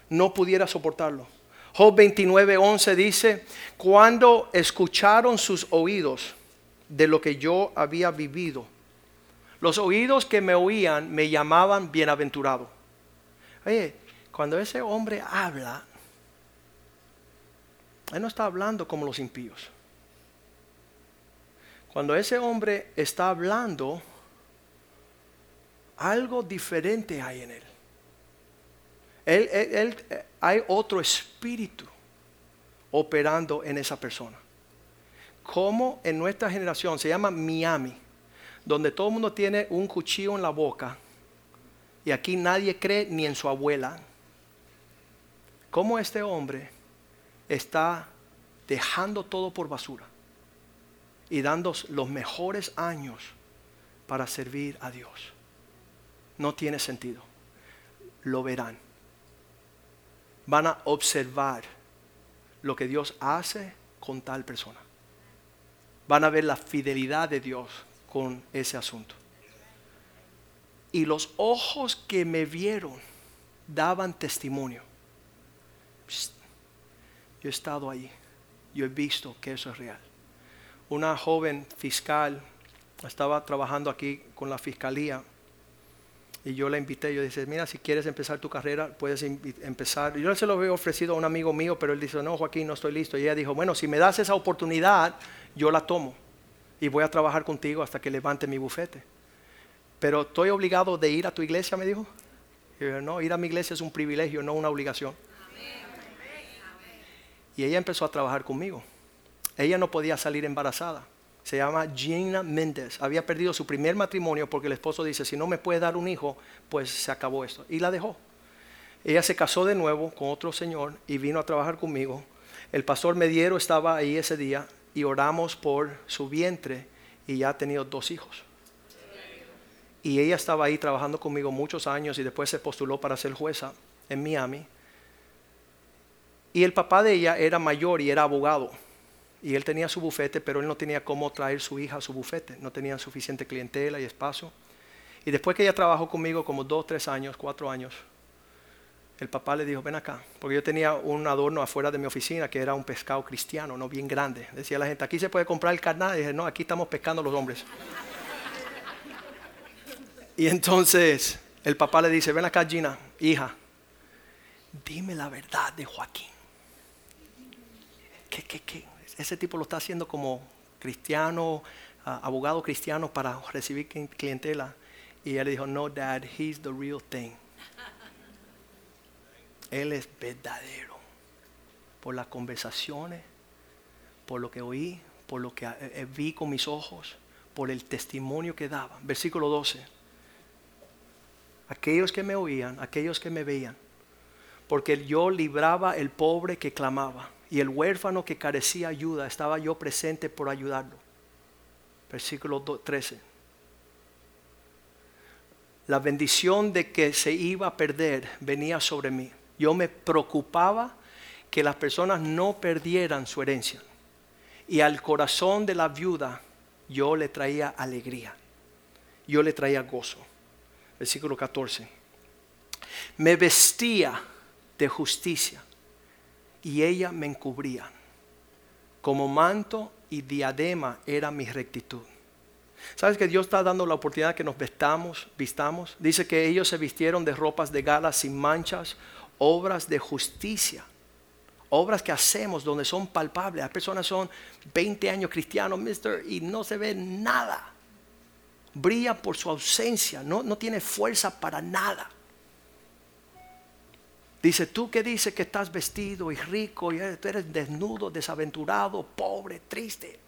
No pudiera soportarlo. Job 29, 11 dice, cuando escucharon sus oídos, de lo que yo había vivido. Los oídos que me oían me llamaban bienaventurado. Oye, cuando ese hombre habla, él no está hablando como los impíos. Cuando ese hombre está hablando, algo diferente hay en él. él, hay otro espíritu operando en esa persona como en nuestra generación se llama Miami, donde todo el mundo tiene un cuchillo en la boca y aquí nadie cree ni en su abuela, cómo este hombre está dejando todo por basura y dando los mejores años para servir a Dios. No tiene sentido. Lo verán. Van a observar lo que Dios hace con tal persona van a ver la fidelidad de Dios con ese asunto. Y los ojos que me vieron daban testimonio. Yo he estado ahí, yo he visto que eso es real. Una joven fiscal estaba trabajando aquí con la fiscalía y yo la invité, yo dije, mira, si quieres empezar tu carrera, puedes empezar. Yo se lo había ofrecido a un amigo mío, pero él dice, no, Joaquín, no estoy listo. Y ella dijo, bueno, si me das esa oportunidad, yo la tomo y voy a trabajar contigo hasta que levante mi bufete. Pero estoy obligado de ir a tu iglesia, me dijo. no, ir a mi iglesia es un privilegio, no una obligación. Y ella empezó a trabajar conmigo. Ella no podía salir embarazada. Se llama Gina Méndez. Había perdido su primer matrimonio porque el esposo dice, si no me puede dar un hijo, pues se acabó esto. Y la dejó. Ella se casó de nuevo con otro señor y vino a trabajar conmigo. El pastor Mediero estaba ahí ese día y oramos por su vientre y ya ha tenido dos hijos. Y ella estaba ahí trabajando conmigo muchos años y después se postuló para ser jueza en Miami. Y el papá de ella era mayor y era abogado. Y él tenía su bufete, pero él no tenía cómo traer su hija a su bufete, no tenía suficiente clientela y espacio. Y después que ella trabajó conmigo como dos, tres años, cuatro años, el papá le dijo, ven acá, porque yo tenía un adorno afuera de mi oficina que era un pescado cristiano, no bien grande. Decía la gente, aquí se puede comprar el carnal. Y dije, no, aquí estamos pescando los hombres. y entonces el papá le dice, ven acá Gina, hija, dime la verdad de Joaquín. ¿Qué, qué, qué? Ese tipo lo está haciendo como cristiano, ah, abogado cristiano para recibir clientela. Y él dijo, no, dad, he's the real thing. Él es verdadero. Por las conversaciones, por lo que oí, por lo que eh, eh, vi con mis ojos, por el testimonio que daba. Versículo 12. Aquellos que me oían, aquellos que me veían, porque yo libraba el pobre que clamaba y el huérfano que carecía ayuda, estaba yo presente por ayudarlo. Versículo 13 la bendición de que se iba a perder venía sobre mí. Yo me preocupaba que las personas no perdieran su herencia. Y al corazón de la viuda yo le traía alegría. Yo le traía gozo. Versículo 14. Me vestía de justicia y ella me encubría. Como manto y diadema era mi rectitud. ¿Sabes que Dios está dando la oportunidad que nos vestamos, vistamos? Dice que ellos se vistieron de ropas de gala sin manchas, obras de justicia, obras que hacemos donde son palpables. Las personas son 20 años cristianos, mister, y no se ve nada. Brilla por su ausencia, no, no tiene fuerza para nada. Dice, tú que dices que estás vestido y rico y eres desnudo, desaventurado, pobre, triste,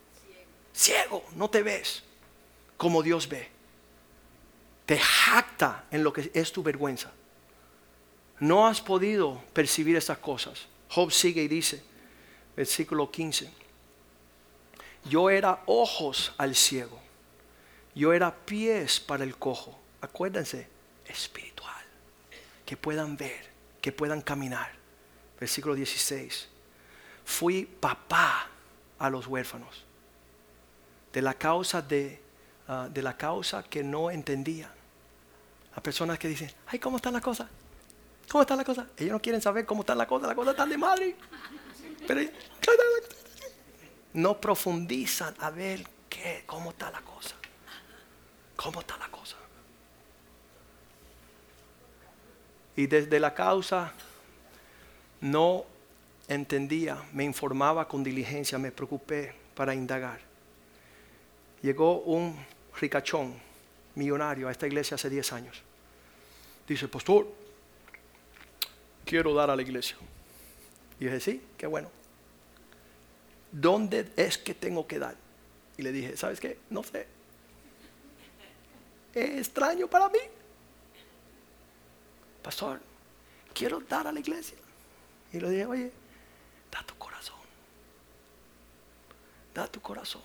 ciego no te ves como Dios ve. Te jacta en lo que es tu vergüenza. No has podido percibir esas cosas. Job sigue y dice, versículo 15, yo era ojos al ciego, yo era pies para el cojo. Acuérdense, espiritual, que puedan ver, que puedan caminar. Versículo 16, fui papá a los huérfanos de la causa de Ah, de la causa que no entendían. A personas que dicen, ay, ¿cómo está la cosa? ¿Cómo está la cosa? Ellos no quieren saber cómo está la cosa, la cosa está de madre. Pero no profundizan a ver qué, cómo está la cosa. ¿Cómo está la cosa? Y desde la causa no entendía, me informaba con diligencia, me preocupé para indagar. Llegó un ricachón, millonario, a esta iglesia hace 10 años. Dice, pastor, quiero dar a la iglesia. Y dije, sí, qué bueno. ¿Dónde es que tengo que dar? Y le dije, ¿sabes qué? No sé. Es extraño para mí. Pastor, quiero dar a la iglesia. Y le dije, oye, da tu corazón. Da tu corazón.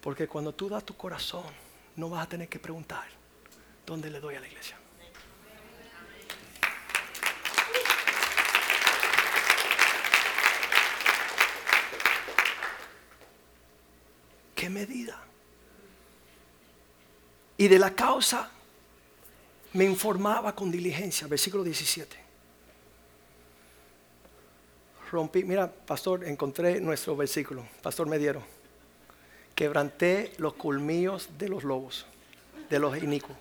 Porque cuando tú das tu corazón, no vas a tener que preguntar, ¿dónde le doy a la iglesia? ¿Qué medida? Y de la causa me informaba con diligencia, versículo 17. Rompí, mira, pastor, encontré nuestro versículo, pastor Mediero quebranté los colmillos de los lobos, de los inicuos.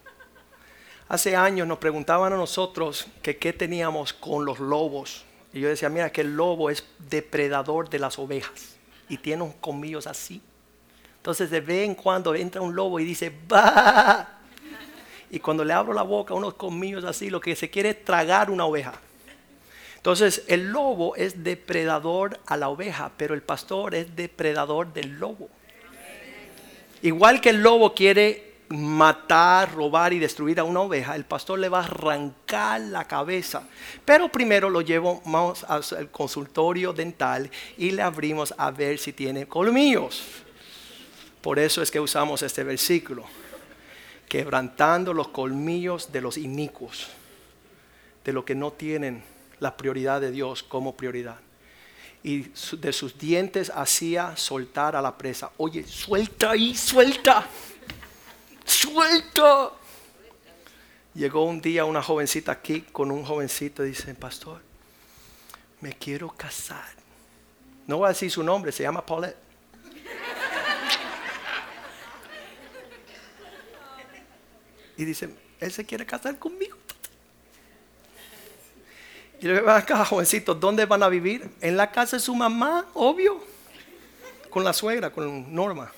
Hace años nos preguntaban a nosotros que qué teníamos con los lobos. Y yo decía, mira que el lobo es depredador de las ovejas y tiene unos colmillos así. Entonces de vez en cuando entra un lobo y dice, ¡bah! Y cuando le abro la boca, unos colmillos así, lo que se quiere es tragar una oveja. Entonces el lobo es depredador a la oveja, pero el pastor es depredador del lobo. Igual que el lobo quiere matar, robar y destruir a una oveja, el pastor le va a arrancar la cabeza. Pero primero lo llevamos al consultorio dental y le abrimos a ver si tiene colmillos. Por eso es que usamos este versículo. Quebrantando los colmillos de los inicuos, de los que no tienen la prioridad de Dios como prioridad. y de sus dientes hacía soltar a la presa. Oye, suelta ahí, suelta, suelta. Llegó un día una jovencita aquí con un jovencito dice, pastor, me quiero casar. No voy a decir su nombre, se llama Paulette. Y dice, él se quiere casar conmigo. Y le digo, "Ven acá, jovencito, ¿dónde van a vivir? En la casa de su mamá, obvio. Con la suegra, con Norma.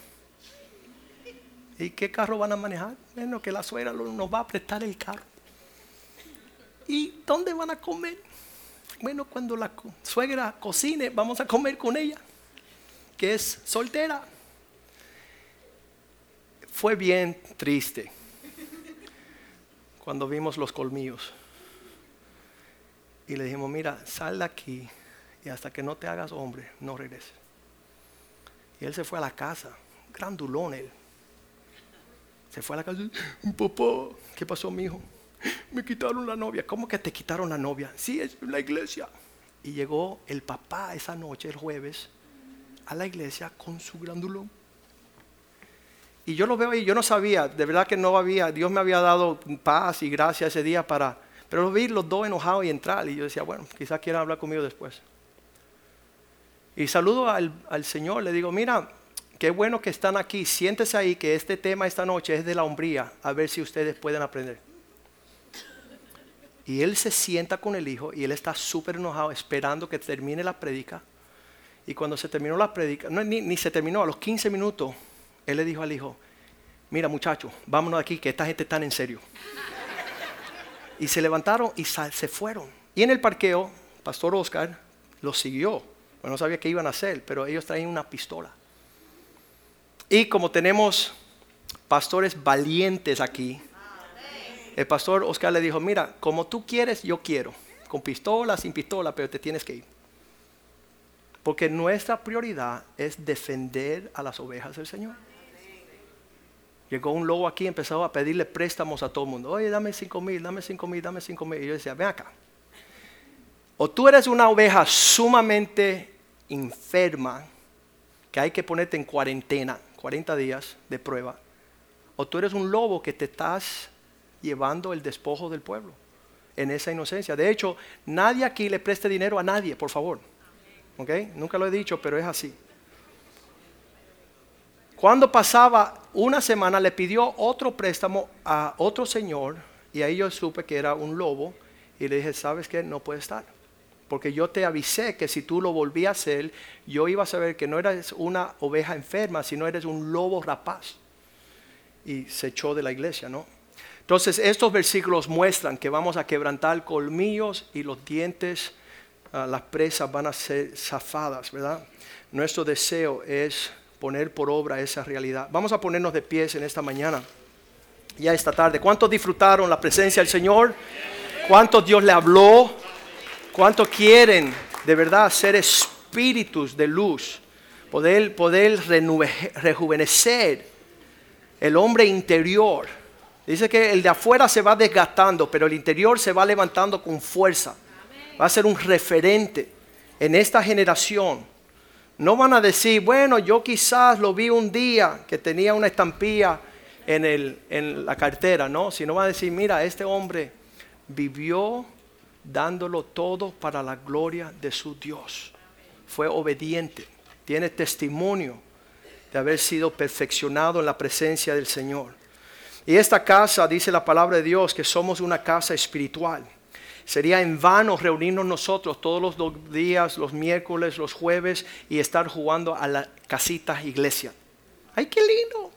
¿Y qué carro van a manejar? Bueno, que la suegra nos va a prestar el carro. ¿Y dónde van a comer? Bueno, cuando la suegra cocine, vamos a comer con ella, que es soltera. Fue bien triste cuando vimos los colmillos. Y le dijimos, mira, sal de aquí y hasta que no te hagas hombre, no regreses. Y él se fue a la casa, grandulón él. Se fue a la casa, papá, ¿qué pasó, mi hijo? Me quitaron la novia. ¿Cómo que te quitaron la novia? Sí, es la iglesia. Y llegó el papá esa noche, el jueves, a la iglesia con su grandulón. Y yo lo veo ahí, yo no sabía, de verdad que no había, Dios me había dado paz y gracia ese día para, pero lo vi los dos enojados y entrar y yo decía, bueno, quizás quieran hablar conmigo después. Y saludo al, Señor, le digo, mira, qué bueno que están aquí, siéntese ahí que este tema esta noche es de la hombría, a ver si ustedes pueden aprender. Y él se sienta con el hijo y él está súper enojado esperando que termine la prédica. Y cuando se terminó la prédica, no, ni, ni se terminó, a los 15 minutos, él le dijo al hijo, mira muchacho, vámonos de aquí, que esta gente está en serio. Y se levantaron y se fueron. Y en el parqueo, Pastor Oscar los siguió. Bueno, no sabía qué iban a hacer, pero ellos traían una pistola. Y como tenemos pastores valientes aquí, el pastor Oscar le dijo, mira, como tú quieres, yo quiero. Con pistola, sin pistola, pero te tienes que ir. Porque nuestra prioridad es defender a las ovejas del Señor. Llegó un lobo aquí y empezó a pedirle préstamos a todo el mundo. Oye, dame cinco mil, dame cinco mil, dame cinco mil. Y yo decía, ven acá. O tú eres una oveja sumamente enferma, que hay que ponerte en cuarentena, 40 días de prueba. O tú eres un lobo que te estás llevando el despojo del pueblo en esa inocencia. De hecho, nadie aquí le preste dinero a nadie, por favor. Nunca lo he dicho, pero es así. Cuando pasaba una semana le pidió otro préstamo a otro señor y ahí yo supe que era un lobo y le dije, ¿sabes qué? No puede estar. Porque yo te avisé que si tú lo volvías a hacer, yo iba a saber que no eres una oveja enferma, sino eres un lobo rapaz. Y se echó de la iglesia, ¿no? Entonces estos versículos muestran que vamos a quebrantar colmillos y los dientes, ah, las presas van a ser zafadas, ¿verdad? Nuestro deseo es poner por obra esa realidad. Vamos a ponernos de pies en esta mañana, ya esta tarde. ¿Cuántos disfrutaron la presencia del Señor? ¿Cuántos Dios le habló? ¿Cuántos quieren de verdad ser espíritus de luz? Poder, poder rejuvenecer el hombre interior. Dice que el de afuera se va desgastando, pero el interior se va levantando con fuerza. Va a ser un referente en esta generación. No van a decir, bueno, yo quizás lo vi un día que tenía una estampilla en, el- en la cartera, no, sino van a decir, mira, este hombre vivió dándolo todo para la gloria de su Dios. Fue obediente, tiene testimonio de haber sido perfeccionado en la presencia del Señor. Y esta casa, dice la palabra de Dios, que somos una casa espiritual. Sería en vano reunirnos nosotros todos los días, los miércoles, los jueves, y estar jugando a la casita iglesia. ¡Ay, qué lindo!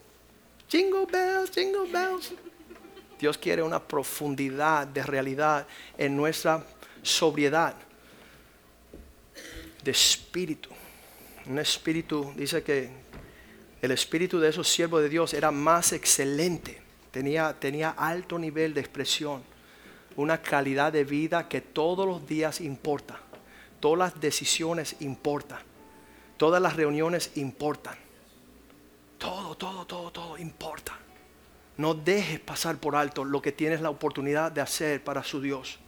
Jingle bells, jingle bells. Dios quiere una profundidad de realidad en nuestra sobriedad de espíritu. Un espíritu, dice que el espíritu de esos siervos de Dios era más excelente, tenía, tenía alto nivel de expresión, una calidad de vida que todos los días importa, todas las decisiones importan, todas las reuniones importan, todo, todo, todo, todo importa. No dejes pasar por alto lo que tienes la oportunidad de hacer para su Dios.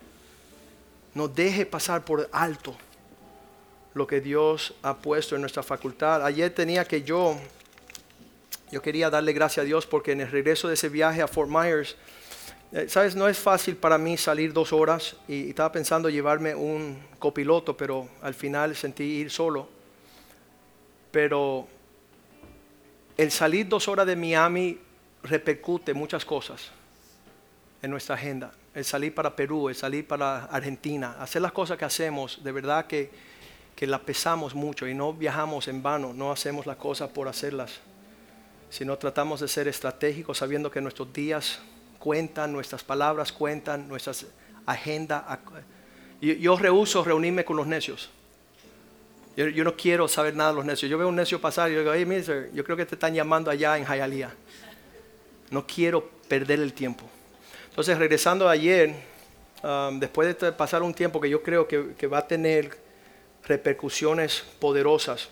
No dejes pasar por alto lo que Dios ha puesto en nuestra facultad. Ayer tenía que yo, yo quería darle gracias a Dios porque en el regreso de ese viaje a Fort Myers, sabes, no es fácil para mí salir dos horas y, estaba pensando llevarme un copiloto, pero al final sentí ir solo. Pero el salir dos horas de Miami repercute muchas cosas en nuestra agenda. El salir para Perú, el salir para Argentina, hacer las cosas que hacemos, de verdad que, que la pesamos mucho y no viajamos en vano, no hacemos las cosas por hacerlas, sino tratamos de ser estratégicos sabiendo que nuestros días cuentan, nuestras palabras cuentan, nuestras agendas. Yo, yo rehuso reunirme con los necios. Yo, no quiero saber nada de los necios. Yo veo un necio pasar y yo digo, hey, mister, yo creo que te están llamando allá en Hialeah. No quiero perder el tiempo. Entonces, regresando ayer, um, después de pasar un tiempo que yo creo que, que, va a tener repercusiones poderosas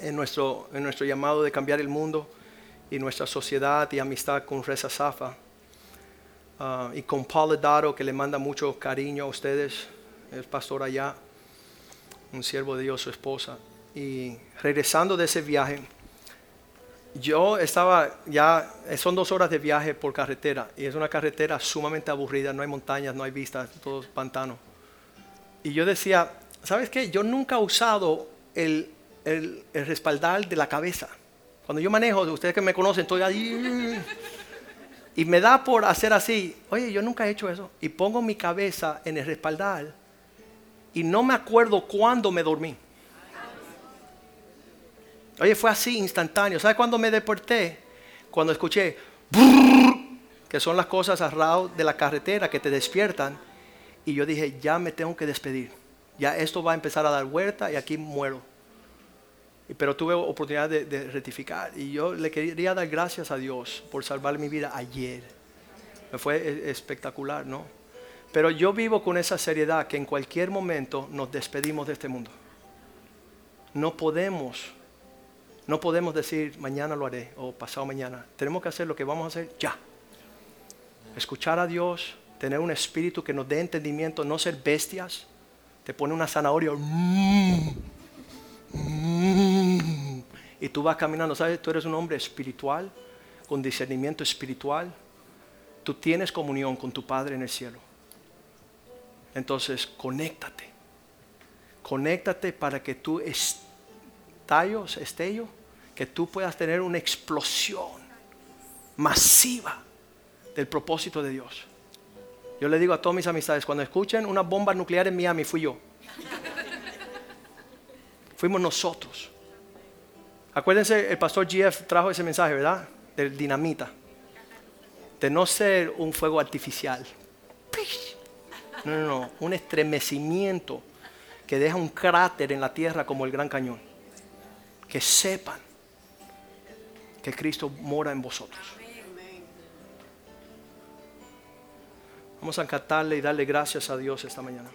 en nuestro, en nuestro llamado de cambiar el mundo y nuestra sociedad y amistad con Reza Zafa. Uh, y con Paul Daro, que le manda mucho cariño a ustedes, el pastor allá, un siervo de Dios, su esposa. Y regresando de ese viaje, yo estaba ya, son dos horas de viaje por carretera y es una carretera sumamente aburrida, no hay montañas, no hay vistas, todo es pantano. Y yo decía, ¿sabes qué? Yo nunca he usado el, el, el respaldar de la cabeza. Cuando yo manejo, ustedes que me conocen, estoy ahí y me da por hacer así. Oye, yo nunca he hecho eso. Y pongo mi cabeza en el respaldar y no me acuerdo cuándo me dormí. Oye, fue así, instantáneo. ¿Sabes cuándo me desperté? Cuando escuché, que son las cosas al de la carretera que te despiertan. Y yo dije, ya me tengo que despedir. Ya esto va a empezar a dar vuelta y aquí muero. Pero tuve oportunidad de, rectificar. Y yo le quería dar gracias a Dios por salvar mi vida ayer. Me fue espectacular, ¿no? Pero yo vivo con esa seriedad que en cualquier momento nos despedimos de este mundo. No podemos no podemos decir mañana lo haré o pasado mañana. Tenemos que hacer lo que vamos a hacer ya. Escuchar a Dios, tener un espíritu que nos dé entendimiento, no ser bestias. Te pone una zanahoria y tú vas caminando. ¿Sabes? Tú eres un hombre espiritual, con discernimiento espiritual. Tú tienes comunión con tu Padre en el cielo. Entonces, conéctate. Conéctate para que tú estallos, estello, que tú puedas tener una explosión masiva del propósito de Dios. Yo le digo a todas mis amistades, cuando escuchen una bomba nuclear en Miami, fui yo. Fuimos nosotros. Acuérdense, el pastor GF trajo ese mensaje, ¿verdad? Del dinamita. De no ser un fuego artificial. No, no, no. Un estremecimiento que deja un cráter en la tierra como el Gran Cañón. Que sepan que Cristo mora en vosotros. Vamos a cantarle y darle gracias a Dios esta mañana.